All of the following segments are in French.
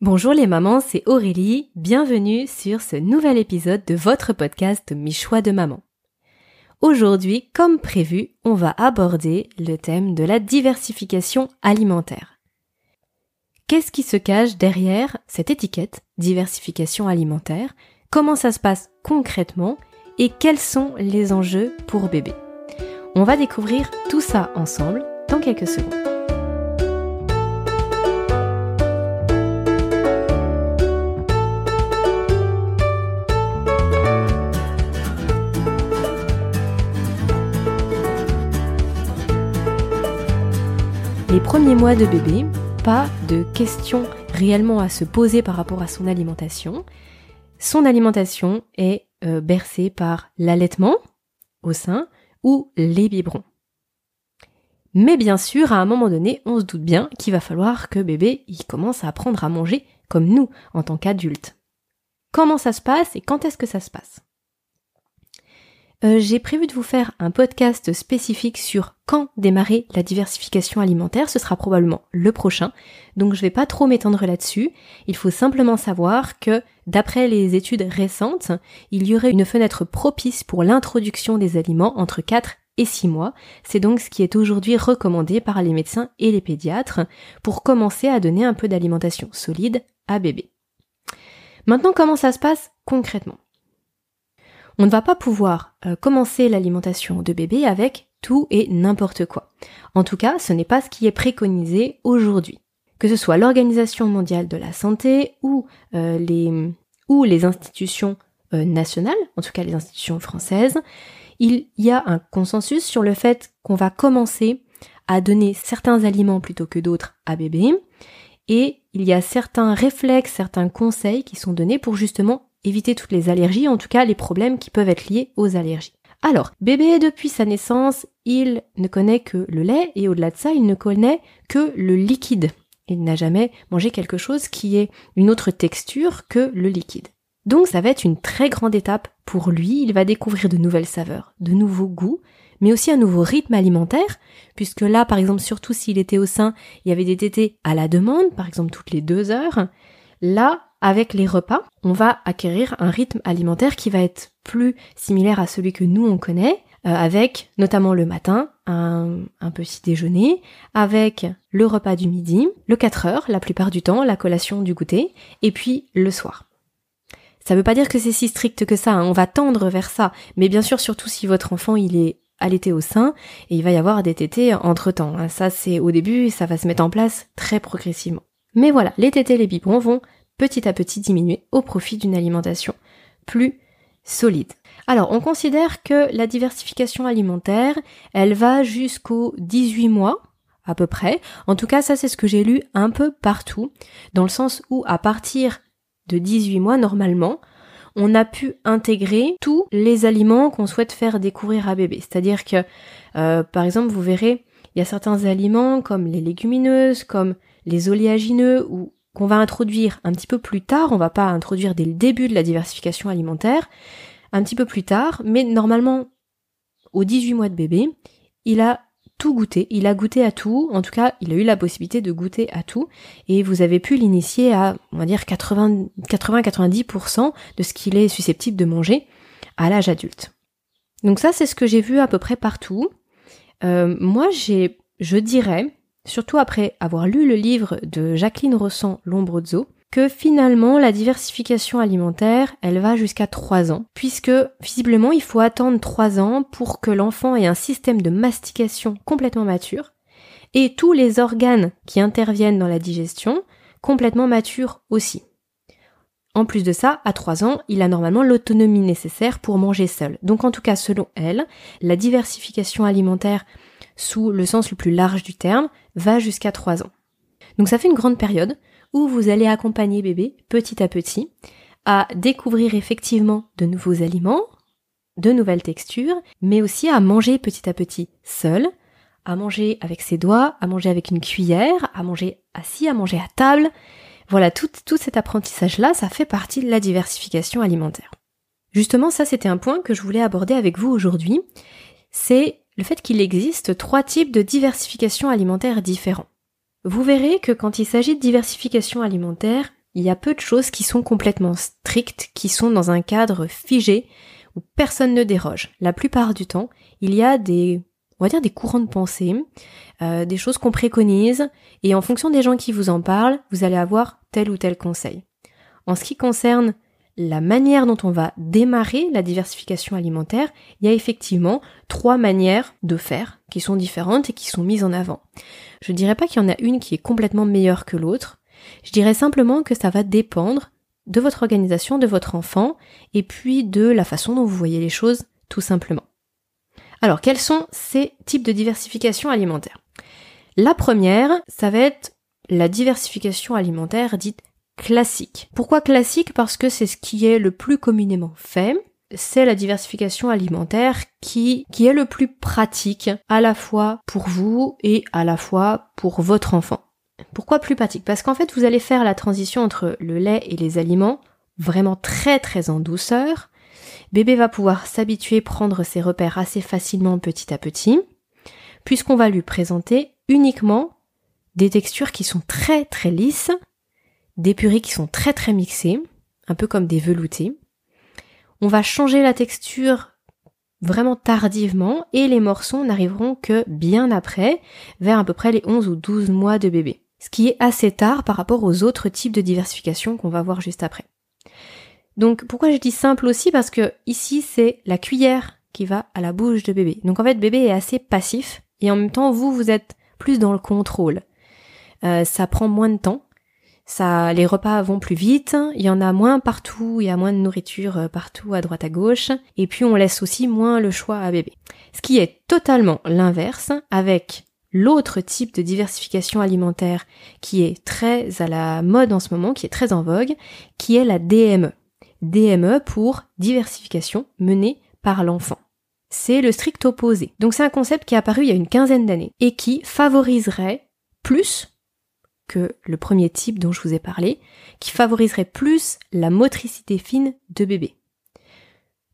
Bonjour les mamans, c'est Aurélie, bienvenue sur ce nouvel épisode de votre podcast Mes choix de maman. Aujourd'hui, comme prévu, on va aborder le thème de la diversification alimentaire. Qu'est-ce qui se cache derrière cette étiquette diversification alimentaire? Comment ça se passe concrètement? Et quels sont les enjeux pour bébé? On va découvrir tout ça ensemble dans quelques secondes. Les premiers mois de bébé, pas de questions réellement à se poser par rapport à son alimentation. Son alimentation est euh, bercée par l'allaitement au sein ou les biberons. Mais bien sûr, à un moment donné, on se doute bien qu'il va falloir que bébé il commence à apprendre à manger comme nous en tant qu'adultes. Comment ça se passe et quand est-ce que ça se passe? Euh, j'ai prévu de vous faire un podcast spécifique sur quand démarrer la diversification alimentaire. Ce sera probablement le prochain. Donc je vais pas trop m'étendre là-dessus. Il faut simplement savoir que d'après les études récentes, il y aurait une fenêtre propice pour l'introduction des aliments entre 4 et 6 mois. C'est donc ce qui est aujourd'hui recommandé par les médecins et les pédiatres pour commencer à donner un peu d'alimentation solide à bébé. Maintenant, comment ça se passe concrètement? On ne va pas pouvoir euh, commencer l'alimentation de bébé avec tout et n'importe quoi. En tout cas, ce n'est pas ce qui est préconisé aujourd'hui. Que ce soit l'Organisation mondiale de la santé ou, euh, les, institutions euh, nationales, en tout cas les institutions françaises, il y a un consensus sur le fait qu'on va commencer à donner certains aliments plutôt que d'autres à bébé, et il y a certains réflexes, certains conseils qui sont donnés pour justement éviter toutes les allergies, en tout cas les problèmes qui peuvent être liés aux allergies. Alors, bébé, depuis sa naissance, il ne connaît que le lait et au-delà de ça, il ne connaît que le liquide. Il n'a jamais mangé quelque chose qui ait une autre texture que le liquide. Donc ça va être une très grande étape pour lui, il va découvrir de nouvelles saveurs, de nouveaux goûts, mais aussi un nouveau rythme alimentaire, puisque là, par exemple, surtout s'il était au sein, il y avait des tétés à la demande, par exemple toutes les deux heures. Là, avec les repas, on va acquérir un rythme alimentaire qui va être plus similaire à celui que nous on connaît, euh, avec notamment le matin un, petit déjeuner, avec le repas du midi, le 4 heures la plupart du temps, la collation du goûter, et puis le soir. Ça veut pas dire que c'est si strict que ça, hein. on va tendre vers ça, mais bien sûr surtout si votre enfant il est allaité au sein, et il va y avoir des tétés entre temps. Hein. Ça c'est au début, ça va se mettre en place très progressivement. Mais voilà, les tétés, les biberons vont petit à petit diminuer au profit d'une alimentation plus solide. Alors, on considère que la diversification alimentaire, elle va jusqu'aux 18 mois, à peu près. En tout cas, ça, c'est ce que j'ai lu un peu partout, dans le sens où, à partir de 18 mois, normalement, on a pu intégrer tous les aliments qu'on souhaite faire découvrir à bébé. C'est-à-dire que, euh, par exemple, vous verrez, il y a certains aliments comme les légumineuses, comme les oléagineux ou qu'on va introduire un petit peu plus tard, on va pas introduire dès le début de la diversification alimentaire, un petit peu plus tard, mais normalement, aux 18 mois de bébé, il a tout goûté, il a goûté à tout, en tout cas, il a eu la possibilité de goûter à tout, et vous avez pu l'initier à, on va dire, 80-90% de ce qu'il est susceptible de manger à l'âge adulte. Donc ça, c'est ce que j'ai vu à peu près partout. Euh, moi, j'ai, je dirais, surtout après avoir lu le livre de Jacqueline Rossan, L'ombre de que finalement la diversification alimentaire, elle va jusqu'à 3 ans, puisque visiblement il faut attendre 3 ans pour que l'enfant ait un système de mastication complètement mature, et tous les organes qui interviennent dans la digestion complètement matures aussi. En plus de ça, à 3 ans, il a normalement l'autonomie nécessaire pour manger seul. Donc en tout cas, selon elle, la diversification alimentaire sous le sens le plus large du terme, va jusqu'à 3 ans. Donc ça fait une grande période où vous allez accompagner bébé petit à petit à découvrir effectivement de nouveaux aliments, de nouvelles textures, mais aussi à manger petit à petit seul, à manger avec ses doigts, à manger avec une cuillère, à manger assis, à manger à table. Voilà, tout, tout cet apprentissage-là, ça fait partie de la diversification alimentaire. Justement, ça c'était un point que je voulais aborder avec vous aujourd'hui. C'est le fait qu'il existe trois types de diversification alimentaire différents. Vous verrez que quand il s'agit de diversification alimentaire, il y a peu de choses qui sont complètement strictes, qui sont dans un cadre figé où personne ne déroge. La plupart du temps, il y a des, on va dire des courants de pensée, euh, des choses qu'on préconise, et en fonction des gens qui vous en parlent, vous allez avoir tel ou tel conseil. En ce qui concerne la manière dont on va démarrer la diversification alimentaire, il y a effectivement trois manières de faire qui sont différentes et qui sont mises en avant. Je dirais pas qu'il y en a une qui est complètement meilleure que l'autre. Je dirais simplement que ça va dépendre de votre organisation, de votre enfant, et puis de la façon dont vous voyez les choses, tout simplement. Alors, quels sont ces types de diversification alimentaire? La première, ça va être la diversification alimentaire dite classique. Pourquoi classique? Parce que c'est ce qui est le plus communément fait. C'est la diversification alimentaire qui, qui est le plus pratique à la fois pour vous et à la fois pour votre enfant. Pourquoi plus pratique? Parce qu'en fait, vous allez faire la transition entre le lait et les aliments vraiment très très en douceur. Bébé va pouvoir s'habituer, prendre ses repères assez facilement petit à petit, puisqu'on va lui présenter uniquement des textures qui sont très très lisses des purées qui sont très très mixées, un peu comme des veloutés. On va changer la texture vraiment tardivement et les morceaux n'arriveront que bien après, vers à peu près les 11 ou 12 mois de bébé. Ce qui est assez tard par rapport aux autres types de diversification qu'on va voir juste après. Donc pourquoi je dis simple aussi? Parce que ici c'est la cuillère qui va à la bouche de bébé. Donc en fait bébé est assez passif et en même temps vous vous êtes plus dans le contrôle. Euh, ça prend moins de temps ça, les repas vont plus vite, il y en a moins partout, il y a moins de nourriture euh, partout à droite à gauche, et puis on laisse aussi moins le choix à bébé. Ce qui est totalement l'inverse avec l'autre type de diversification alimentaire qui est très à la mode en ce moment, qui est très en vogue, qui est la DME. DME pour diversification menée par l'enfant. C'est le strict opposé. Donc c'est un concept qui est apparu il y a une quinzaine d'années et qui favoriserait plus que le premier type dont je vous ai parlé, qui favoriserait plus la motricité fine de bébé,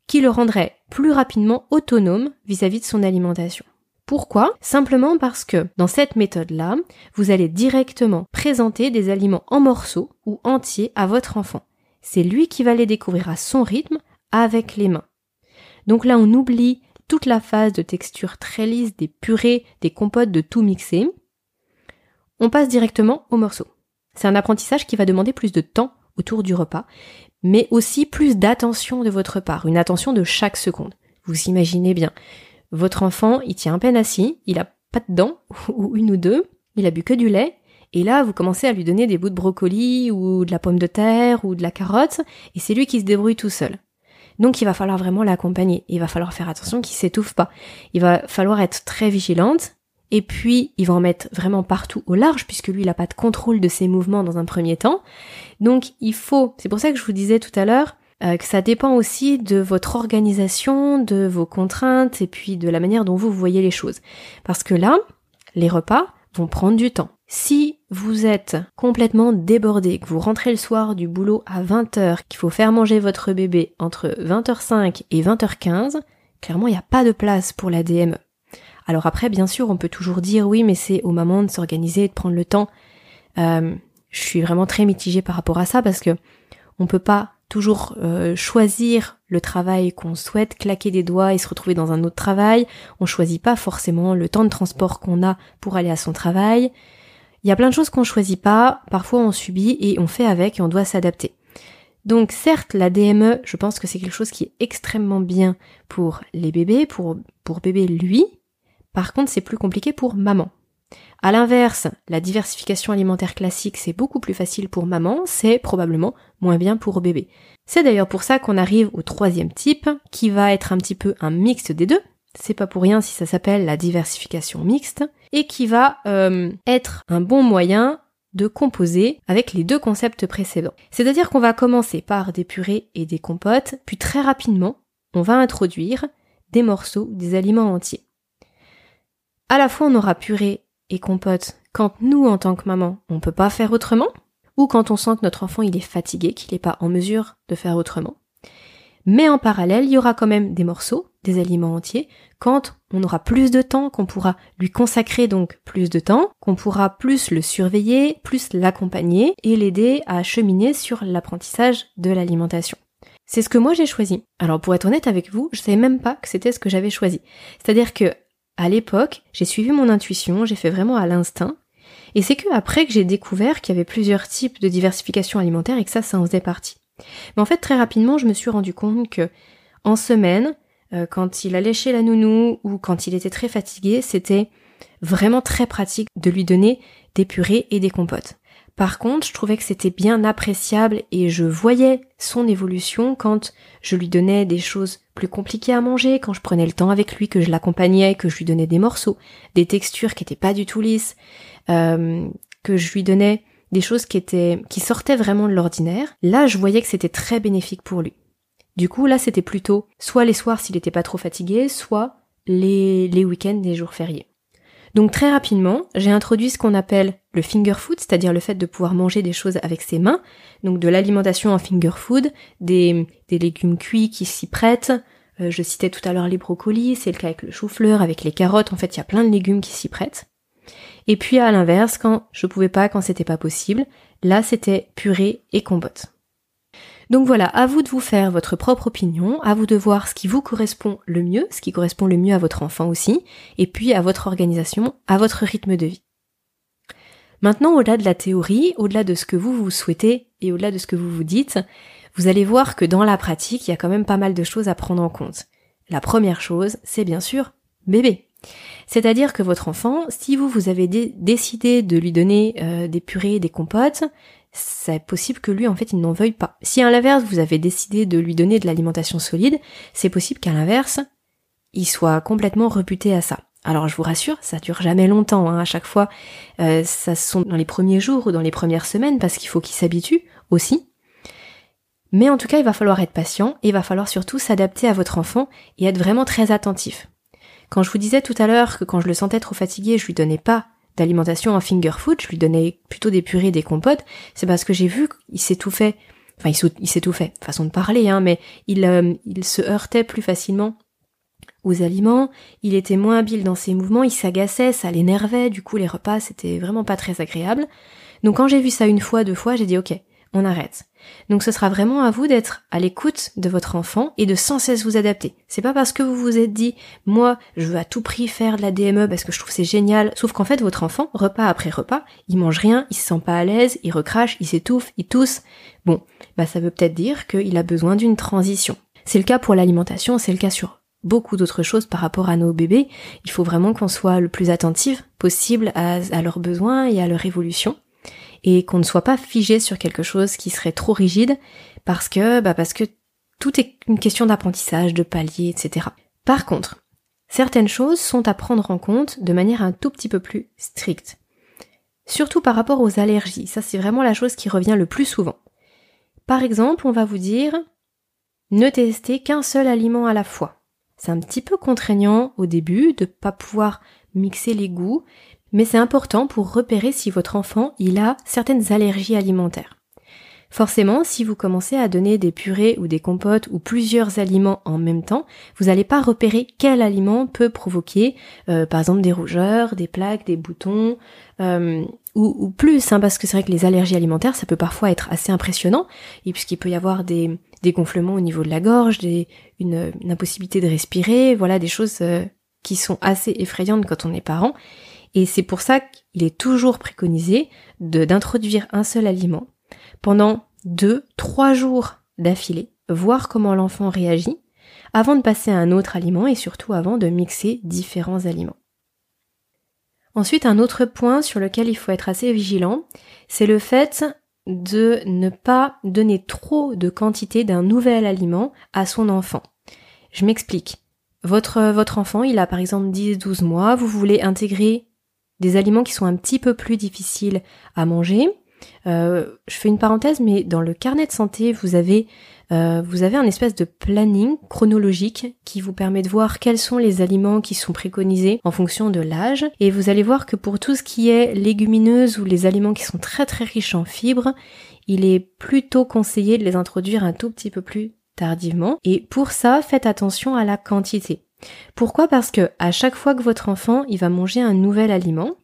qui le rendrait plus rapidement autonome vis-à-vis de son alimentation. Pourquoi? Simplement parce que dans cette méthode-là, vous allez directement présenter des aliments en morceaux ou entiers à votre enfant. C'est lui qui va les découvrir à son rythme avec les mains. Donc là, on oublie toute la phase de texture très lisse des purées, des compotes de tout mixé, on passe directement au morceau. C'est un apprentissage qui va demander plus de temps autour du repas, mais aussi plus d'attention de votre part, une attention de chaque seconde. Vous imaginez bien, votre enfant, il tient à peine assis, il a pas de dents, ou une ou deux, il a bu que du lait, et là, vous commencez à lui donner des bouts de brocoli, ou de la pomme de terre, ou de la carotte, et c'est lui qui se débrouille tout seul. Donc il va falloir vraiment l'accompagner, il va falloir faire attention qu'il s'étouffe pas. Il va falloir être très vigilante, et puis il va en mettre vraiment partout au large puisque lui il n'a pas de contrôle de ses mouvements dans un premier temps. Donc il faut, c'est pour ça que je vous disais tout à l'heure euh, que ça dépend aussi de votre organisation, de vos contraintes et puis de la manière dont vous voyez les choses. Parce que là, les repas vont prendre du temps. Si vous êtes complètement débordé, que vous rentrez le soir du boulot à 20h, qu'il faut faire manger votre bébé entre 20h05 et 20h15, clairement il n'y a pas de place pour la DME. Alors après, bien sûr, on peut toujours dire oui, mais c'est aux mamans de s'organiser, de prendre le temps. Euh, je suis vraiment très mitigée par rapport à ça parce que on peut pas toujours euh, choisir le travail qu'on souhaite, claquer des doigts et se retrouver dans un autre travail. On choisit pas forcément le temps de transport qu'on a pour aller à son travail. Il y a plein de choses qu'on choisit pas, parfois on subit et on fait avec et on doit s'adapter. Donc certes, la DME, je pense que c'est quelque chose qui est extrêmement bien pour les bébés, pour, pour bébé lui, par contre, c'est plus compliqué pour maman. À l'inverse, la diversification alimentaire classique, c'est beaucoup plus facile pour maman, c'est probablement moins bien pour bébé. C'est d'ailleurs pour ça qu'on arrive au troisième type, qui va être un petit peu un mixte des deux. C'est pas pour rien si ça s'appelle la diversification mixte, et qui va euh, être un bon moyen de composer avec les deux concepts précédents. C'est-à-dire qu'on va commencer par des purées et des compotes, puis très rapidement, on va introduire des morceaux, des aliments entiers à la fois on aura purée et compote quand nous, en tant que maman, on peut pas faire autrement, ou quand on sent que notre enfant il est fatigué, qu'il n'est pas en mesure de faire autrement. Mais en parallèle, il y aura quand même des morceaux, des aliments entiers quand on aura plus de temps, qu'on pourra lui consacrer donc plus de temps, qu'on pourra plus le surveiller, plus l'accompagner et l'aider à cheminer sur l'apprentissage de l'alimentation. C'est ce que moi j'ai choisi. Alors pour être honnête avec vous, je savais même pas que c'était ce que j'avais choisi. C'est-à-dire que à l'époque, j'ai suivi mon intuition, j'ai fait vraiment à l'instinct. Et c'est que après que j'ai découvert qu'il y avait plusieurs types de diversification alimentaire et que ça, ça en faisait partie. Mais en fait, très rapidement, je me suis rendu compte que en semaine, euh, quand il allait chez la nounou ou quand il était très fatigué, c'était vraiment très pratique de lui donner des purées et des compotes. Par contre, je trouvais que c'était bien appréciable et je voyais son évolution quand je lui donnais des choses plus compliquées à manger, quand je prenais le temps avec lui, que je l'accompagnais, que je lui donnais des morceaux, des textures qui étaient pas du tout lisses, euh, que je lui donnais des choses qui étaient qui sortaient vraiment de l'ordinaire. Là, je voyais que c'était très bénéfique pour lui. Du coup, là, c'était plutôt soit les soirs s'il n'était pas trop fatigué, soit les, les week-ends des jours fériés. Donc très rapidement, j'ai introduit ce qu'on appelle le finger food, c'est-à-dire le fait de pouvoir manger des choses avec ses mains, donc de l'alimentation en finger food, des, des légumes cuits qui s'y prêtent. Euh, je citais tout à l'heure les brocolis, c'est le cas avec le chou-fleur, avec les carottes, en fait il y a plein de légumes qui s'y prêtent. Et puis à l'inverse, quand je pouvais pas, quand c'était pas possible, là c'était purée et compote. Donc voilà, à vous de vous faire votre propre opinion, à vous de voir ce qui vous correspond le mieux, ce qui correspond le mieux à votre enfant aussi, et puis à votre organisation, à votre rythme de vie. Maintenant, au-delà de la théorie, au-delà de ce que vous vous souhaitez et au-delà de ce que vous vous dites, vous allez voir que dans la pratique, il y a quand même pas mal de choses à prendre en compte. La première chose, c'est bien sûr bébé. C'est-à-dire que votre enfant, si vous vous avez décidé de lui donner euh, des purées, des compotes, c'est possible que lui, en fait, il n'en veuille pas. Si à l'inverse, vous avez décidé de lui donner de l'alimentation solide, c'est possible qu'à l'inverse, il soit complètement reputé à ça. Alors je vous rassure, ça dure jamais longtemps. Hein. À chaque fois, euh, ça sont dans les premiers jours ou dans les premières semaines parce qu'il faut qu'il s'habitue aussi. Mais en tout cas, il va falloir être patient et il va falloir surtout s'adapter à votre enfant et être vraiment très attentif. Quand je vous disais tout à l'heure que quand je le sentais trop fatigué, je lui donnais pas d'alimentation en finger food, je lui donnais plutôt des purées, des compotes, c'est parce que j'ai vu qu'il s'étouffait, enfin il s'étouffait, façon de parler, hein, mais il, euh, il se heurtait plus facilement aux aliments, il était moins habile dans ses mouvements, il s'agaçait, ça l'énervait, du coup les repas c'était vraiment pas très agréable. Donc quand j'ai vu ça une fois, deux fois, j'ai dit ok, on arrête. Donc ce sera vraiment à vous d'être à l'écoute de votre enfant et de sans cesse vous adapter. C'est pas parce que vous vous êtes dit moi je veux à tout prix faire de la DME parce que je trouve c'est génial, sauf qu'en fait votre enfant repas après repas, il mange rien, il se sent pas à l'aise, il recrache, il s'étouffe, il tousse. Bon, bah ça veut peut-être dire qu'il a besoin d'une transition. C'est le cas pour l'alimentation, c'est le cas sur beaucoup d'autres choses par rapport à nos bébés. Il faut vraiment qu'on soit le plus attentif possible à, à leurs besoins et à leur évolution et qu'on ne soit pas figé sur quelque chose qui serait trop rigide parce que, bah parce que tout est une question d'apprentissage, de palier, etc. Par contre, certaines choses sont à prendre en compte de manière un tout petit peu plus stricte. Surtout par rapport aux allergies, ça c'est vraiment la chose qui revient le plus souvent. Par exemple, on va vous dire ne testez qu'un seul aliment à la fois. C'est un petit peu contraignant au début de pas pouvoir mixer les goûts, mais c'est important pour repérer si votre enfant il a certaines allergies alimentaires. Forcément, si vous commencez à donner des purées ou des compotes ou plusieurs aliments en même temps, vous n'allez pas repérer quel aliment peut provoquer, euh, par exemple, des rougeurs, des plaques, des boutons, euh, ou, plus, hein, parce que c'est vrai que les allergies alimentaires, ça peut parfois être assez impressionnant, puisqu'il peut y avoir des, des gonflements au niveau de la gorge, des, une, impossibilité de respirer, voilà, des choses euh, qui sont assez effrayantes quand on est parent. Et c'est pour ça qu'il est toujours préconisé d'introduire un seul aliment pendant deux, trois jours d'affilée, voir comment l'enfant réagit, avant de passer à un autre aliment et surtout avant de mixer différents aliments. Ensuite, un autre point sur lequel il faut être assez vigilant, c'est le fait de ne pas donner trop de quantité d'un nouvel aliment à son enfant. Je m'explique. Votre, votre enfant, il a par exemple 10-12 mois, vous voulez intégrer des aliments qui sont un petit peu plus difficiles à manger. Euh, je fais une parenthèse, mais dans le carnet de santé, vous avez euh, vous avez un espèce de planning chronologique qui vous permet de voir quels sont les aliments qui sont préconisés en fonction de l'âge. Et vous allez voir que pour tout ce qui est légumineuses ou les aliments qui sont très très riches en fibres, il est plutôt conseillé de les introduire un tout petit peu plus tardivement. Et pour ça, faites attention à la quantité. Pourquoi? Parce que à chaque fois que votre enfant il va manger un nouvel aliment,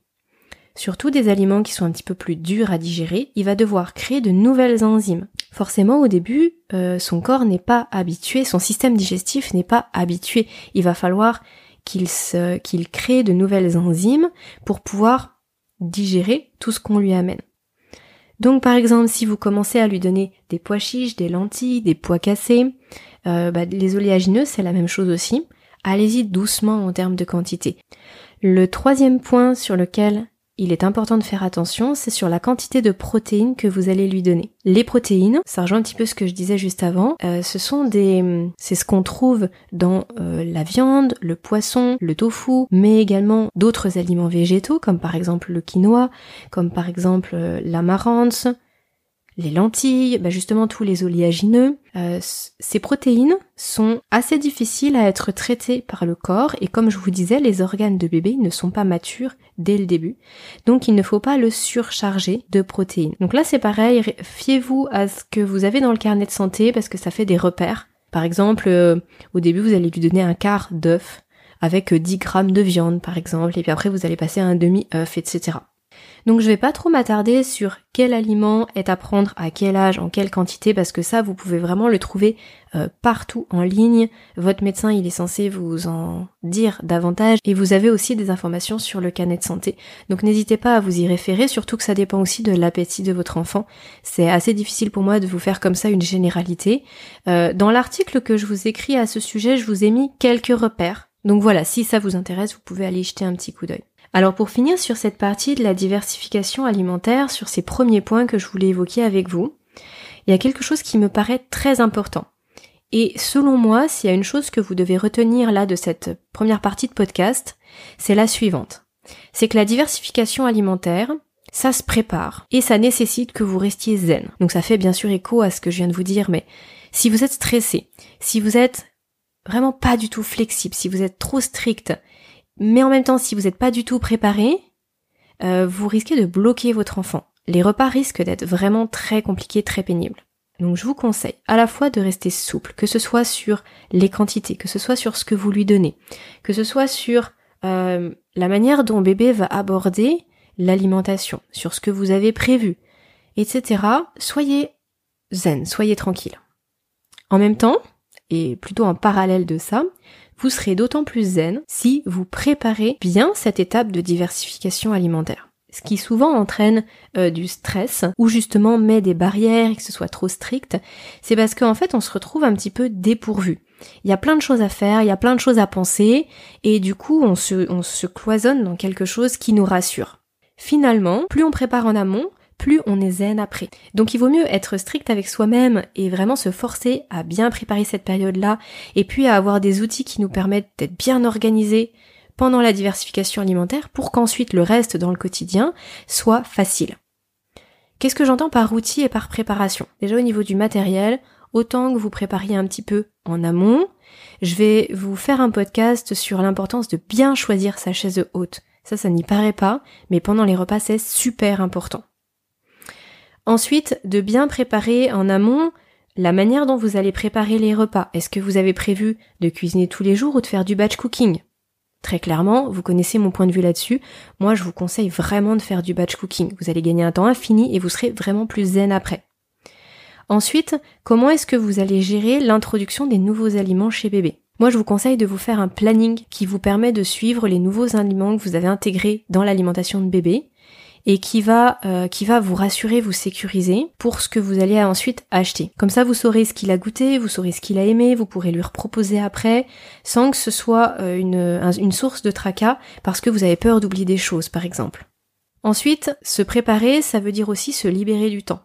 surtout des aliments qui sont un petit peu plus durs à digérer, il va devoir créer de nouvelles enzymes. Forcément, au début, euh, son corps n'est pas habitué, son système digestif n'est pas habitué. Il va falloir qu'il crée de nouvelles enzymes pour pouvoir digérer tout ce qu'on lui amène. Donc par exemple, si vous commencez à lui donner des pois chiches, des lentilles, des pois cassés, euh, bah, les oléagineux, c'est la même chose aussi. Allez-y doucement en termes de quantité. Le troisième point sur lequel il est important de faire attention, c'est sur la quantité de protéines que vous allez lui donner. Les protéines, ça rejoint un petit peu ce que je disais juste avant, euh, ce sont des, c'est ce qu'on trouve dans euh, la viande, le poisson, le tofu, mais également d'autres aliments végétaux comme par exemple le quinoa, comme par exemple euh, les lentilles, bah justement tous les oléagineux. Euh, ces protéines sont assez difficiles à être traitées par le corps et comme je vous disais, les organes de bébé ne sont pas matures dès le début. Donc il ne faut pas le surcharger de protéines. Donc là c'est pareil, fiez-vous à ce que vous avez dans le carnet de santé parce que ça fait des repères. Par exemple, euh, au début vous allez lui donner un quart d'œuf avec 10 grammes de viande par exemple et puis après vous allez passer à un demi-œuf, etc. Donc je vais pas trop m'attarder sur quel aliment est à prendre à quel âge, en quelle quantité, parce que ça vous pouvez vraiment le trouver euh, partout en ligne. Votre médecin il est censé vous en dire davantage et vous avez aussi des informations sur le canet de santé. Donc n'hésitez pas à vous y référer, surtout que ça dépend aussi de l'appétit de votre enfant. C'est assez difficile pour moi de vous faire comme ça une généralité. Euh, dans l'article que je vous écris à ce sujet, je vous ai mis quelques repères. Donc voilà, si ça vous intéresse, vous pouvez aller jeter un petit coup d'œil. Alors pour finir sur cette partie de la diversification alimentaire, sur ces premiers points que je voulais évoquer avec vous, il y a quelque chose qui me paraît très important. Et selon moi, s'il y a une chose que vous devez retenir là de cette première partie de podcast, c'est la suivante. C'est que la diversification alimentaire, ça se prépare et ça nécessite que vous restiez zen. Donc ça fait bien sûr écho à ce que je viens de vous dire, mais si vous êtes stressé, si vous êtes vraiment pas du tout flexible, si vous êtes trop strict, mais en même temps, si vous n'êtes pas du tout préparé, euh, vous risquez de bloquer votre enfant. Les repas risquent d'être vraiment très compliqués, très pénibles. Donc je vous conseille à la fois de rester souple, que ce soit sur les quantités, que ce soit sur ce que vous lui donnez, que ce soit sur euh, la manière dont bébé va aborder l'alimentation, sur ce que vous avez prévu, etc. Soyez zen, soyez tranquille. En même temps, et plutôt en parallèle de ça, vous serez d'autant plus zen si vous préparez bien cette étape de diversification alimentaire. Ce qui souvent entraîne euh, du stress ou justement met des barrières et que ce soit trop strict, c'est parce qu'en fait on se retrouve un petit peu dépourvu. Il y a plein de choses à faire, il y a plein de choses à penser et du coup on se, on se cloisonne dans quelque chose qui nous rassure. Finalement, plus on prépare en amont, plus on est zen après. Donc il vaut mieux être strict avec soi-même et vraiment se forcer à bien préparer cette période-là et puis à avoir des outils qui nous permettent d'être bien organisés pendant la diversification alimentaire pour qu'ensuite le reste dans le quotidien soit facile. Qu'est-ce que j'entends par outil et par préparation? Déjà au niveau du matériel, autant que vous prépariez un petit peu en amont, je vais vous faire un podcast sur l'importance de bien choisir sa chaise haute. Ça, ça n'y paraît pas, mais pendant les repas, c'est super important. Ensuite, de bien préparer en amont la manière dont vous allez préparer les repas. Est-ce que vous avez prévu de cuisiner tous les jours ou de faire du batch cooking? Très clairement, vous connaissez mon point de vue là-dessus. Moi, je vous conseille vraiment de faire du batch cooking. Vous allez gagner un temps infini et vous serez vraiment plus zen après. Ensuite, comment est-ce que vous allez gérer l'introduction des nouveaux aliments chez bébé? Moi, je vous conseille de vous faire un planning qui vous permet de suivre les nouveaux aliments que vous avez intégrés dans l'alimentation de bébé et qui va euh, qui va vous rassurer, vous sécuriser pour ce que vous allez ensuite acheter. Comme ça, vous saurez ce qu'il a goûté, vous saurez ce qu'il a aimé, vous pourrez lui reproposer après, sans que ce soit euh, une, source de tracas parce que vous avez peur d'oublier des choses, par exemple. Ensuite, se préparer, ça veut dire aussi se libérer du temps.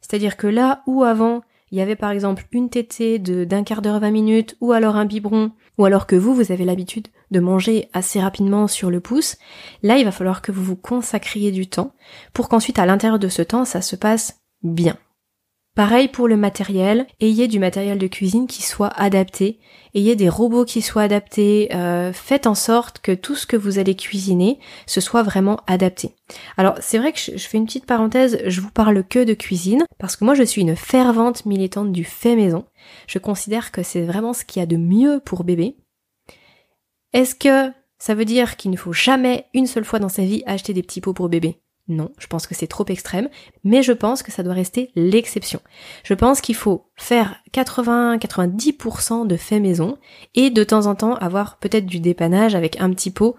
C'est-à-dire que là où avant il y avait par exemple une tétée d'un quart d'heure 20 minutes ou alors un biberon ou alors que vous vous avez l'habitude de manger assez rapidement sur le pouce, là il va falloir que vous vous consacriez du temps pour qu'ensuite à l'intérieur de ce temps ça se passe bien. Pareil pour le matériel, ayez du matériel de cuisine qui soit adapté, ayez des robots qui soient adaptés, euh, faites en sorte que tout ce que vous allez cuisiner, ce soit vraiment adapté. Alors c'est vrai que je, je, fais une petite parenthèse, je vous parle que de cuisine, parce que moi je suis une fervente militante du fait maison. Je considère que c'est vraiment ce qu'il y a de mieux pour bébé. Est-ce que ça veut dire qu'il ne faut jamais une seule fois dans sa vie acheter des petits pots pour bébé? Non, je pense que c'est trop extrême, mais je pense que ça doit rester l'exception. Je pense qu'il faut faire 80-90% de fait maison et de temps en temps avoir peut-être du dépannage avec un petit pot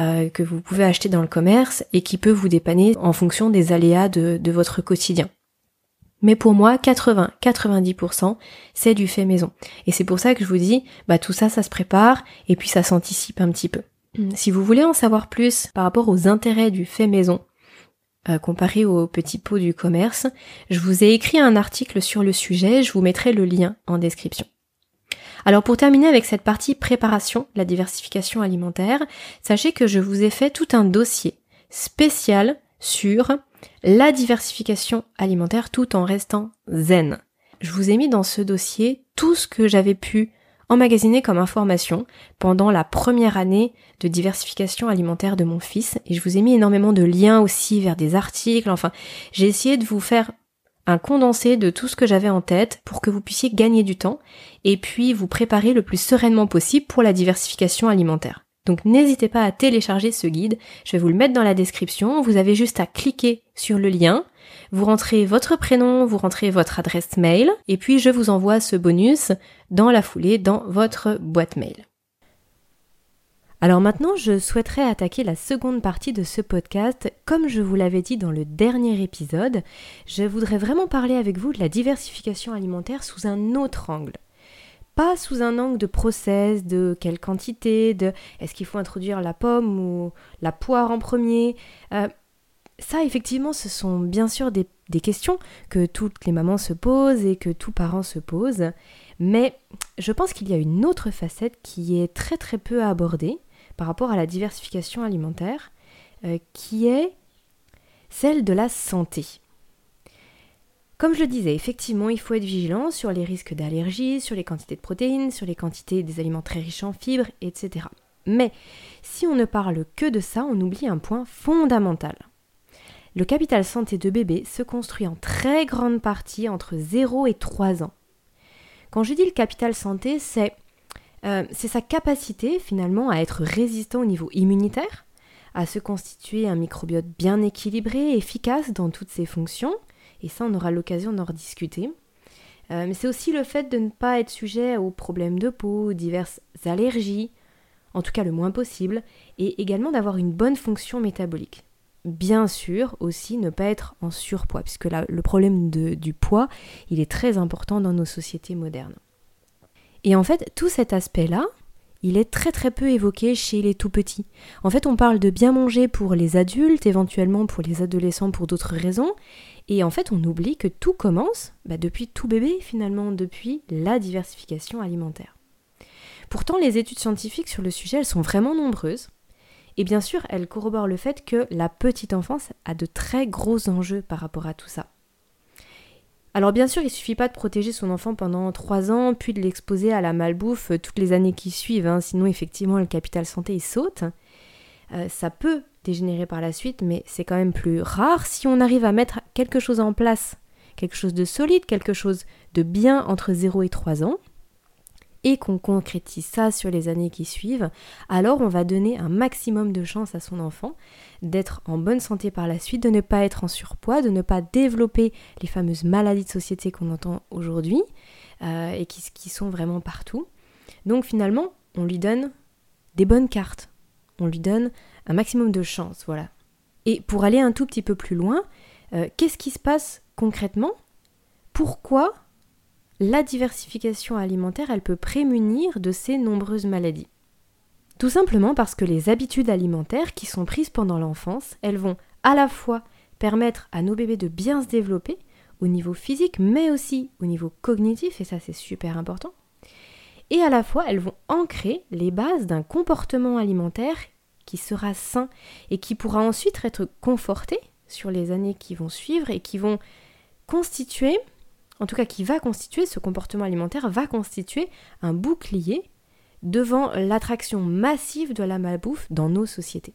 euh, que vous pouvez acheter dans le commerce et qui peut vous dépanner en fonction des aléas de, de votre quotidien. Mais pour moi, 80-90%, c'est du fait maison. Et c'est pour ça que je vous dis, bah tout ça, ça se prépare et puis ça s'anticipe un petit peu. Si vous voulez en savoir plus par rapport aux intérêts du fait maison, euh, comparé aux petits pots du commerce, je vous ai écrit un article sur le sujet, je vous mettrai le lien en description. Alors pour terminer avec cette partie préparation, la diversification alimentaire, sachez que je vous ai fait tout un dossier spécial sur la diversification alimentaire tout en restant zen. Je vous ai mis dans ce dossier tout ce que j'avais pu emmagasiné comme information pendant la première année de diversification alimentaire de mon fils et je vous ai mis énormément de liens aussi vers des articles, enfin j'ai essayé de vous faire un condensé de tout ce que j'avais en tête pour que vous puissiez gagner du temps et puis vous préparer le plus sereinement possible pour la diversification alimentaire. Donc n'hésitez pas à télécharger ce guide, je vais vous le mettre dans la description, vous avez juste à cliquer sur le lien, vous rentrez votre prénom, vous rentrez votre adresse mail, et puis je vous envoie ce bonus dans la foulée dans votre boîte mail. Alors maintenant, je souhaiterais attaquer la seconde partie de ce podcast. Comme je vous l'avais dit dans le dernier épisode, je voudrais vraiment parler avec vous de la diversification alimentaire sous un autre angle. Pas sous un angle de process, de quelle quantité, de est-ce qu'il faut introduire la pomme ou la poire en premier. Euh, ça, effectivement, ce sont bien sûr des, questions que toutes les mamans se posent et que tous parents se posent. Mais je pense qu'il y a une autre facette qui est très très peu abordée par rapport à la diversification alimentaire, euh, qui est celle de la santé. Comme je le disais, effectivement, il faut être vigilant sur les risques d'allergie, sur les quantités de protéines, sur les quantités des aliments très riches en fibres, etc. Mais si on ne parle que de ça, on oublie un point fondamental. Le capital santé de bébé se construit en très grande partie entre 0 et 3 ans. Quand je dis le capital santé, euh, c'est sa capacité finalement à être résistant au niveau immunitaire, à se constituer un microbiote bien équilibré, efficace dans toutes ses fonctions, et ça on aura l'occasion d'en rediscuter. Euh, mais c'est aussi le fait de ne pas être sujet aux problèmes de peau, diverses allergies, en tout cas le moins possible, et également d'avoir une bonne fonction métabolique bien sûr aussi ne pas être en surpoids, puisque le problème du poids, il est très important dans nos sociétés modernes. Et en fait, tout cet aspect-là, il est très très peu évoqué chez les tout petits. En fait, on parle de bien manger pour les adultes, éventuellement pour les adolescents pour d'autres raisons, et en fait, on oublie que tout commence bah, depuis tout bébé, finalement, depuis la diversification alimentaire. Pourtant, les études scientifiques sur le sujet, elles sont vraiment nombreuses. Et bien sûr, elle corrobore le fait que la petite enfance a de très gros enjeux par rapport à tout ça. Alors bien sûr, il suffit pas de protéger son enfant pendant 3 ans, puis de l'exposer à la malbouffe euh, toutes les années qui suivent, hein. sinon effectivement le capital santé il saute. Euh, ça peut dégénérer par la suite, mais c'est quand même plus rare si on arrive à mettre quelque chose en place, quelque chose de solide, quelque chose de bien entre 0 et 3 ans et qu'on concrétise ça sur les années qui suivent, alors on va donner un maximum de chance à son enfant d'être en bonne santé par la suite, de ne pas être en surpoids, de ne pas développer les fameuses maladies de société qu'on entend aujourd'hui euh, et qui, sont vraiment partout. Donc finalement, on lui donne des bonnes cartes, on lui donne un maximum de chance, voilà. Et pour aller un tout petit peu plus loin, euh, qu'est-ce qui se passe concrètement? Pourquoi la diversification alimentaire, elle peut prémunir de ces nombreuses maladies. Tout simplement parce que les habitudes alimentaires qui sont prises pendant l'enfance, elles vont à la fois permettre à nos bébés de bien se développer au niveau physique, mais aussi au niveau cognitif, et ça c'est super important, et à la fois elles vont ancrer les bases d'un comportement alimentaire qui sera sain et qui pourra ensuite être conforté sur les années qui vont suivre et qui vont constituer en tout cas qui va constituer, ce comportement alimentaire va constituer un bouclier devant l'attraction massive de la malbouffe dans nos sociétés.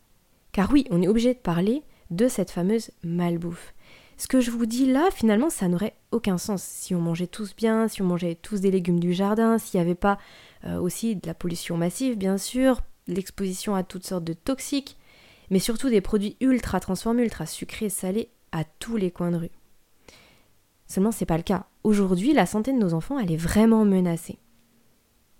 Car oui, on est obligé de parler de cette fameuse malbouffe. Ce que je vous dis là, finalement, ça n'aurait aucun sens si on mangeait tous bien, si on mangeait tous des légumes du jardin, s'il n'y avait pas euh, aussi de la pollution massive, bien sûr, l'exposition à toutes sortes de toxiques, mais surtout des produits ultra transformés, ultra sucrés, salés à tous les coins de rue. Seulement, c'est pas le cas. Aujourd'hui, la santé de nos enfants, elle est vraiment menacée.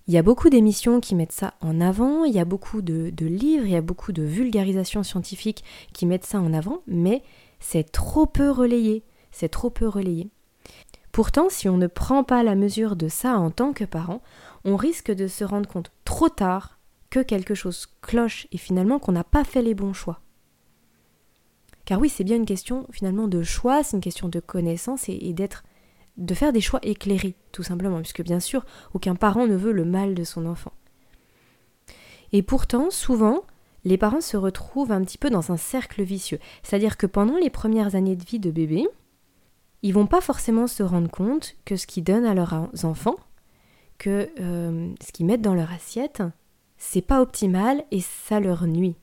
Il y a beaucoup d'émissions qui mettent ça en avant, il y a beaucoup de, livres, il y a beaucoup de vulgarisation scientifique qui mettent ça en avant, mais c'est trop peu relayé, c'est trop peu relayé. Pourtant, si on ne prend pas la mesure de ça en tant que parent, on risque de se rendre compte trop tard que quelque chose cloche et finalement qu'on n'a pas fait les bons choix. Car oui, c'est bien une question finalement de choix, c'est une question de connaissance et, d'être de faire des choix éclairés, tout simplement, puisque bien sûr, aucun parent ne veut le mal de son enfant. Et pourtant, souvent, les parents se retrouvent un petit peu dans un cercle vicieux. C'est-à-dire que pendant les premières années de vie de bébé, ils vont pas forcément se rendre compte que ce qu'ils donnent à leurs enfants, que euh, ce qu'ils mettent dans leur assiette, c'est pas optimal et ça leur nuit.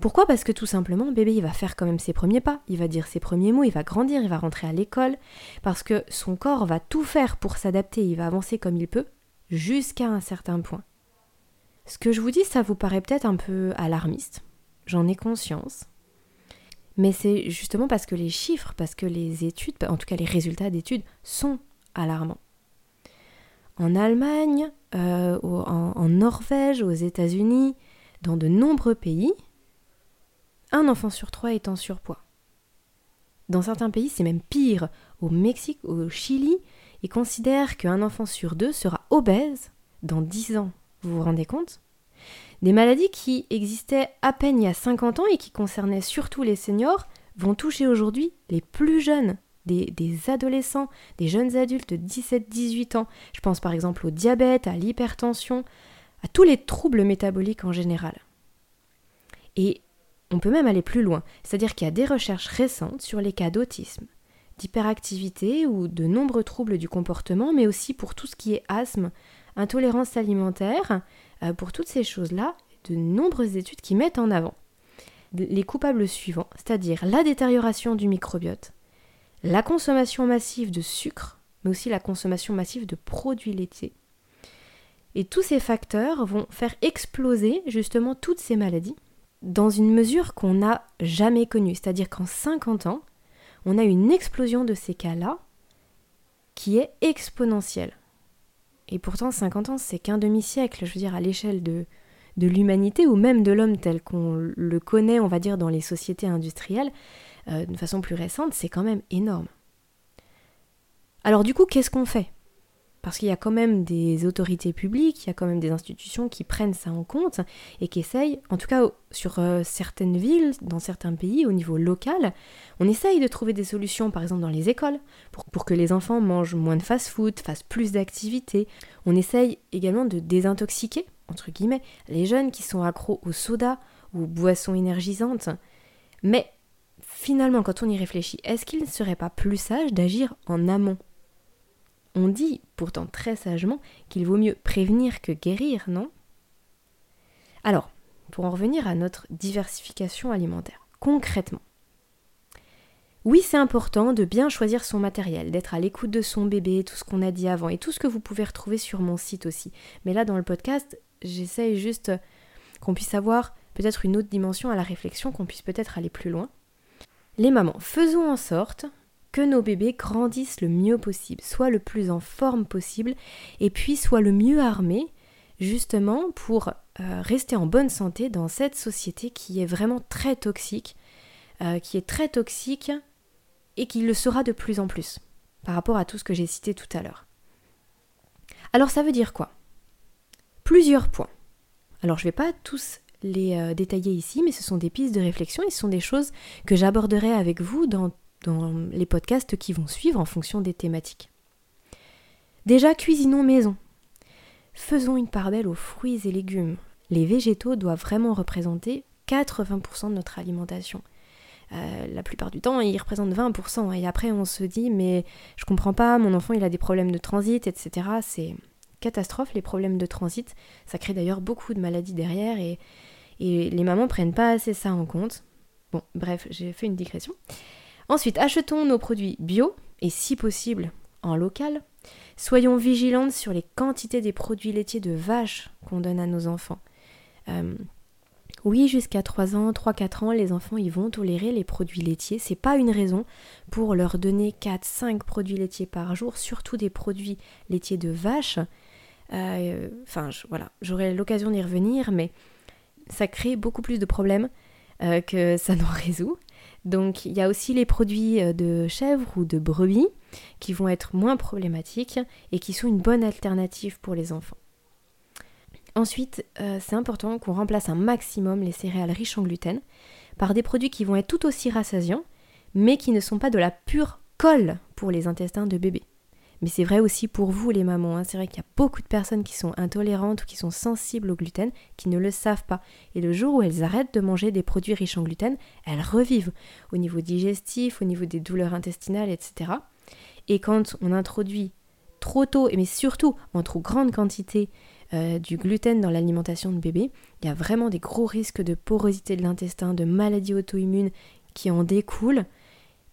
Pourquoi? Parce que tout simplement, bébé, il va faire quand même ses premiers pas, il va dire ses premiers mots, il va grandir, il va rentrer à l'école, parce que son corps va tout faire pour s'adapter, il va avancer comme il peut, jusqu'à un certain point. Ce que je vous dis, ça vous paraît peut-être un peu alarmiste, j'en ai conscience. Mais c'est justement parce que les chiffres, parce que les études, en tout cas les résultats d'études, sont alarmants. En Allemagne, euh, en, en Norvège, aux États-Unis, dans de nombreux pays, un enfant sur trois est en surpoids. Dans certains pays, c'est même pire. Au Mexique, au Chili, ils considèrent qu'un enfant sur deux sera obèse dans 10 ans. Vous vous rendez compte? Des maladies qui existaient à peine il y a 50 ans et qui concernaient surtout les seniors vont toucher aujourd'hui les plus jeunes, des, des, adolescents, des jeunes adultes de 17-18 ans. Je pense par exemple au diabète, à l'hypertension, à tous les troubles métaboliques en général. Et on peut même aller plus loin, c'est-à-dire qu'il y a des recherches récentes sur les cas d'autisme, d'hyperactivité ou de nombreux troubles du comportement, mais aussi pour tout ce qui est asthme, intolérance alimentaire, euh, pour toutes ces choses-là, de nombreuses études qui mettent en avant les coupables suivants, c'est-à-dire la détérioration du microbiote, la consommation massive de sucre, mais aussi la consommation massive de produits laitiers. Et tous ces facteurs vont faire exploser justement toutes ces maladies dans une mesure qu'on n'a jamais connue. C'est-à-dire qu'en 50 ans, on a une explosion de ces cas-là qui est exponentielle. Et pourtant, 50 ans, c'est qu'un demi-siècle, je veux dire, à l'échelle de, de l'humanité ou même de l'homme tel qu'on le connaît, on va dire, dans les sociétés industrielles, euh, de façon plus récente, c'est quand même énorme. Alors du coup, qu'est-ce qu'on fait? Parce qu'il y a quand même des autorités publiques, il y a quand même des institutions qui prennent ça en compte et qui essayent, en tout cas sur euh, certaines villes, dans certains pays, au niveau local, on essaye de trouver des solutions, par exemple dans les écoles, pour, que les enfants mangent moins de fast-food, fassent plus d'activités. On essaye également de désintoxiquer, entre guillemets, les jeunes qui sont accros au soda ou aux boissons énergisantes. Mais finalement, quand on y réfléchit, est-ce qu'il ne serait pas plus sage d'agir en amont? On dit pourtant très sagement qu'il vaut mieux prévenir que guérir, non? Alors, pour en revenir à notre diversification alimentaire, concrètement, oui, c'est important de bien choisir son matériel, d'être à l'écoute de son bébé, tout ce qu'on a dit avant et tout ce que vous pouvez retrouver sur mon site aussi. Mais là, dans le podcast, j'essaye juste qu'on puisse avoir peut-être une autre dimension à la réflexion, qu'on puisse peut-être aller plus loin. Les mamans, faisons en sorte que nos bébés grandissent le mieux possible, soient le plus en forme possible, et puis soient le mieux armés, justement pour euh, rester en bonne santé dans cette société qui est vraiment très toxique, euh, qui est très toxique et qui le sera de plus en plus, par rapport à tout ce que j'ai cité tout à l'heure. Alors ça veut dire quoi? Plusieurs points. Alors je ne vais pas tous les euh, détailler ici, mais ce sont des pistes de réflexion et ce sont des choses que j'aborderai avec vous dans, les podcasts qui vont suivre en fonction des thématiques. Déjà, cuisinons maison. Faisons une part belle aux fruits et légumes. Les végétaux doivent vraiment représenter 80% de notre alimentation. euh, la plupart du temps, ils représentent 20%. Et après, on se dit, mais je comprends pas, mon enfant, il a des problèmes de transit, etc. C'est catastrophe, les problèmes de transit. Ça crée d'ailleurs beaucoup de maladies derrière et, et les mamans prennent pas assez ça en compte. Bon, bref, j'ai fait une digression. Ensuite, achetons nos produits bio et si possible en local. Soyons vigilantes sur les quantités des produits laitiers de vache qu'on donne à nos enfants. Euh, oui, jusqu'à 3 ans, 3-4 ans, les enfants ils vont tolérer les produits laitiers. C'est pas une raison pour leur donner 4-5 produits laitiers par jour, surtout des produits laitiers de vache. Euh, enfin, voilà, j'aurai l'occasion d'y revenir, mais ça crée beaucoup plus de problèmes euh, que ça n'en résout. Donc il y a aussi les produits euh, de chèvre ou de brebis qui vont être moins problématiques et qui sont une bonne alternative pour les enfants. Ensuite, euh, c'est important qu'on remplace un maximum les céréales riches en gluten par des produits qui vont être tout aussi rassasiants, mais qui ne sont pas de la pure colle pour les intestins de bébé. Mais c'est vrai aussi pour vous les mamans. Hein. C'est vrai qu'il y a beaucoup de personnes qui sont intolérantes ou qui sont sensibles au gluten qui ne le savent pas. Et le jour où elles arrêtent de manger des produits riches en gluten, elles revivent au niveau digestif, au niveau des douleurs intestinales, etc. Et quand on introduit trop tôt, mais surtout en trop grande quantité euh, du gluten dans l'alimentation de bébé, il y a vraiment des gros risques de porosité de l'intestin, de maladies auto-immunes qui en découlent.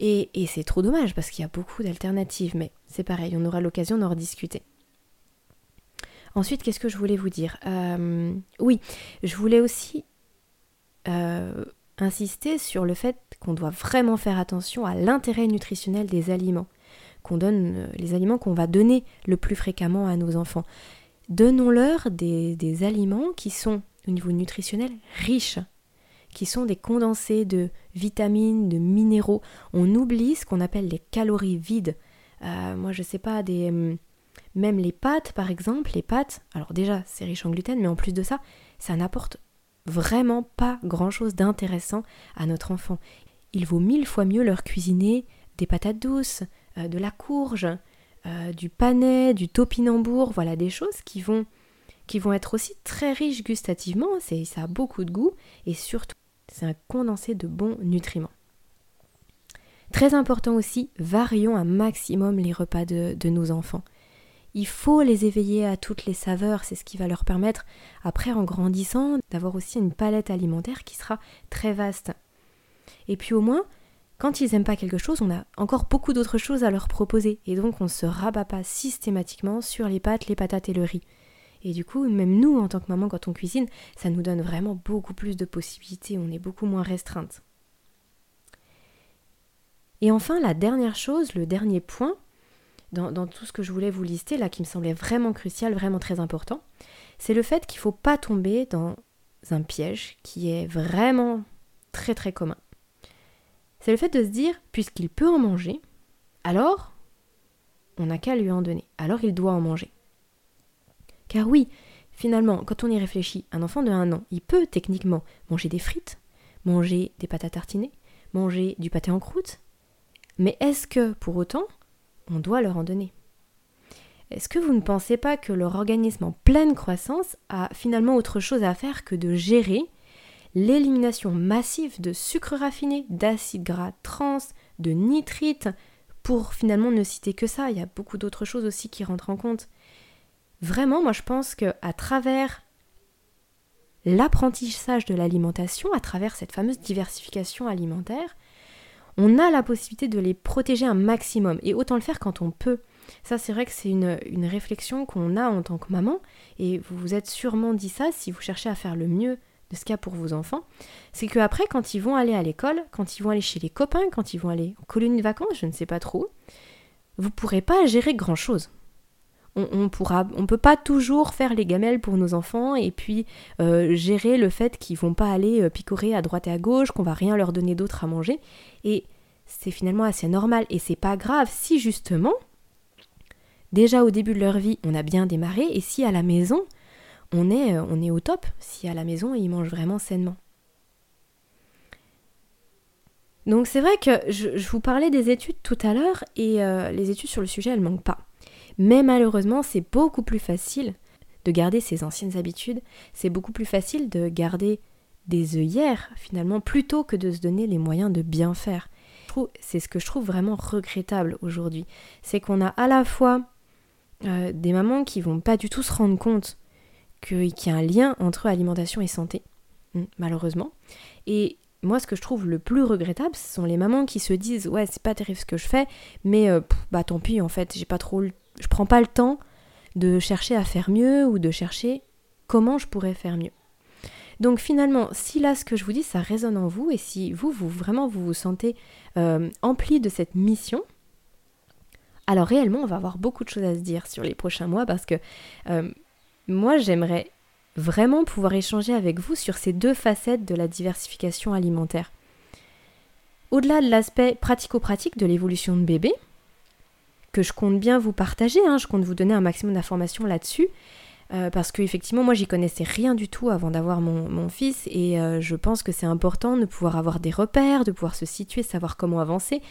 Et, c'est trop dommage parce qu'il y a beaucoup d'alternatives, mais c'est pareil, on aura l'occasion d'en rediscuter. Ensuite, qu'est-ce que je voulais vous dire? Euh, Oui, je voulais aussi euh, insister sur le fait qu'on doit vraiment faire attention à l'intérêt nutritionnel des aliments, qu'on donne, euh, les aliments qu'on va donner le plus fréquemment à nos enfants. Donnons-leur des aliments qui sont au niveau nutritionnel riches, qui sont des condensés de vitamines, de minéraux. On oublie ce qu'on appelle les calories vides. Euh, moi, je sais pas, des, hum, même les pâtes, par exemple, les pâtes, alors déjà, c'est riche en gluten, mais en plus de ça, ça n'apporte vraiment pas grand-chose d'intéressant à notre enfant. Il vaut mille fois mieux leur cuisiner des patates douces, euh, de la courge, euh, du panais, du topinambour, voilà des choses qui vont qui vont être aussi très riches gustativement, ça a beaucoup de goût et surtout c'est un condensé de bons nutriments. Très important aussi, varions un maximum les repas de, nos enfants. Il faut les éveiller à toutes les saveurs, c'est ce qui va leur permettre, après en grandissant, d'avoir aussi une palette alimentaire qui sera très vaste. Et puis au moins, quand ils n'aiment pas quelque chose, on a encore beaucoup d'autres choses à leur proposer, et donc on ne se rabat pas systématiquement sur les pâtes, les patates et le riz. Et du coup, même nous, en tant que maman, quand on cuisine, ça nous donne vraiment beaucoup plus de possibilités, on est beaucoup moins restreinte. Et enfin, la dernière chose, le dernier point, dans, tout ce que je voulais vous lister, là, qui me semblait vraiment crucial, vraiment très important, c'est le fait qu'il ne faut pas tomber dans un piège qui est vraiment très très commun. C'est le fait de se dire, puisqu'il peut en manger, alors on n'a qu'à lui en donner, alors il doit en manger. Car oui, finalement, quand on y réfléchit, un enfant de 1 an, il peut techniquement manger des frites, manger des pâtes à tartiner, manger du pâté en croûte, mais est-ce que, pour autant, on doit leur en donner Est-ce que vous ne pensez pas que leur organisme en pleine croissance a finalement autre chose à faire que de gérer l'élimination massive de sucres raffinés, d'acides gras trans, de nitrites, pour finalement ne citer que ça, il y a beaucoup d'autres choses aussi qui rentrent en compte. Vraiment, moi je pense que à travers l'apprentissage de l'alimentation, à travers cette fameuse diversification alimentaire, on a la possibilité de les protéger un maximum et autant le faire quand on peut. Ça, c'est vrai que c'est une, réflexion qu'on a en tant que maman, et vous vous êtes sûrement dit ça si vous cherchez à faire le mieux de ce qu'il y a pour vos enfants. C'est qu'après, quand ils vont aller à l'école, quand ils vont aller chez les copains, quand ils vont aller en colonie de vacances, je ne sais pas trop, vous ne pourrez pas gérer grand-chose on, peut pas toujours faire les gamelles pour nos enfants et puis euh, gérer le fait qu'ils vont pas aller euh, picorer à droite et à gauche, qu'on va rien leur donner d'autre à manger. Et c'est finalement assez normal et c'est pas grave si justement, déjà au début de leur vie, on a bien démarré et si à la maison, on est, euh, on est au top, si à la maison ils mangent vraiment sainement. Donc c'est vrai que je, vous parlais des études tout à l'heure et les études sur le sujet elles manquent pas. Mais malheureusement, c'est beaucoup plus facile de garder ses anciennes habitudes, c'est beaucoup plus facile de garder des œillères finalement plutôt que de se donner les moyens de bien faire. C'est ce que je trouve vraiment regrettable aujourd'hui. C'est qu'on a à la fois euh, des mamans qui vont pas du tout se rendre compte qu'il y a un lien entre alimentation et santé, hmm, malheureusement. Et moi, ce que je trouve le plus regrettable, ce sont les mamans qui se disent ouais, c'est pas terrible ce que je fais, mais euh, bah tant pis en fait, j'ai pas trop, je prends pas le temps de chercher à faire mieux ou de chercher comment je pourrais faire mieux. Donc finalement, si là ce que je vous dis, ça résonne en vous et si vous, vous vraiment vous vous sentez euh, empli de cette mission, alors réellement, on va avoir beaucoup de choses à se dire sur les prochains mois parce que euh, moi, j'aimerais vraiment pouvoir échanger avec vous sur ces deux facettes de la diversification alimentaire. Au-delà de l'aspect pratico-pratique de l'évolution de bébé, que je compte bien vous partager, hein, je compte vous donner un maximum d'informations là-dessus, euh, parce qu'effectivement, moi, j'y connaissais rien du tout avant d'avoir mon, fils, et euh, je pense que c'est important de pouvoir avoir des repères, de pouvoir se situer, savoir comment avancer.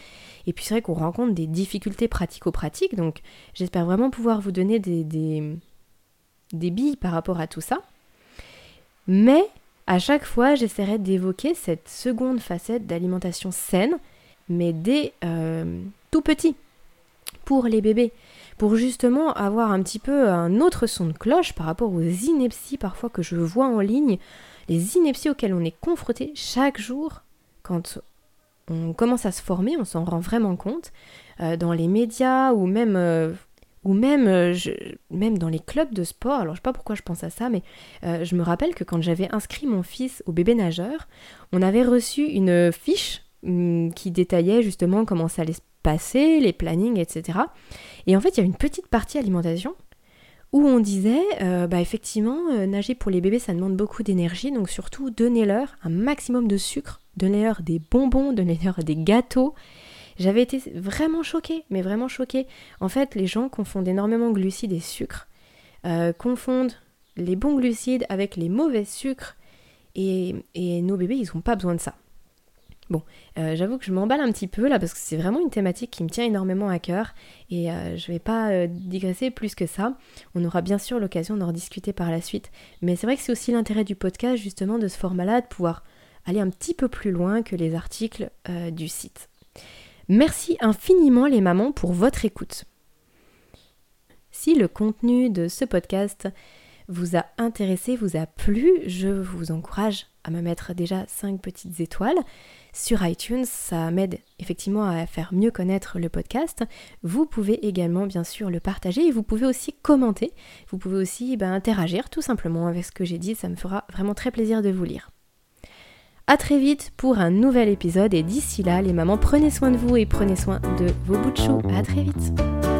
Et puis c'est vrai qu'on rencontre des difficultés pratico-pratiques, donc j'espère vraiment pouvoir vous donner des, des, billes par rapport à tout ça. Mais à chaque fois, j'essaierai d'évoquer cette seconde facette d'alimentation saine, mais dès euh, tout petit, pour les bébés, pour justement avoir un petit peu un autre son de cloche par rapport aux inepties parfois que je vois en ligne, les inepties auxquelles on est confronté chaque jour quand on commence à se former, on s'en rend vraiment compte, euh, dans les médias ou même euh, ou même, euh, même dans les clubs de sport, alors je sais pas pourquoi je pense à ça, mais je me rappelle que quand j'avais inscrit mon fils au bébé nageur, on avait reçu une fiche hum, qui détaillait justement comment ça allait se passer, les plannings, etc. Et en fait, il y a une petite partie alimentation où on disait, euh, bah effectivement, nager pour les bébés, ça demande beaucoup d'énergie, donc surtout donnez-leur un maximum de sucre, donnez-leur des bonbons, donnez-leur des gâteaux, j'avais été vraiment choquée, mais vraiment choquée. En fait, les gens confondent énormément glucides et sucre, euh, confondent les bons glucides avec les mauvais sucres, et, nos bébés, ils n'ont pas besoin de ça. Bon, euh, j'avoue que je m'emballe un petit peu là parce que c'est vraiment une thématique qui me tient énormément à cœur et euh, je vais pas digresser plus que ça. On aura bien sûr l'occasion d'en discuter par la suite. Mais c'est vrai que c'est aussi l'intérêt du podcast justement de ce format-là, de pouvoir aller un petit peu plus loin que les articles du site. Merci infiniment les mamans pour votre écoute. Si le contenu de ce podcast vous a intéressé, vous a plu, je vous encourage à me mettre déjà 5 petites étoiles sur iTunes. Ça m'aide effectivement à faire mieux connaître le podcast. Vous pouvez également bien sûr le partager et vous pouvez aussi commenter. Vous pouvez aussi ben, interagir tout simplement avec ce que j'ai dit. Ça me fera vraiment très plaisir de vous lire. A très vite pour un nouvel épisode et d'ici là, les mamans, prenez soin de vous et prenez soin de vos bouts de chou. A très vite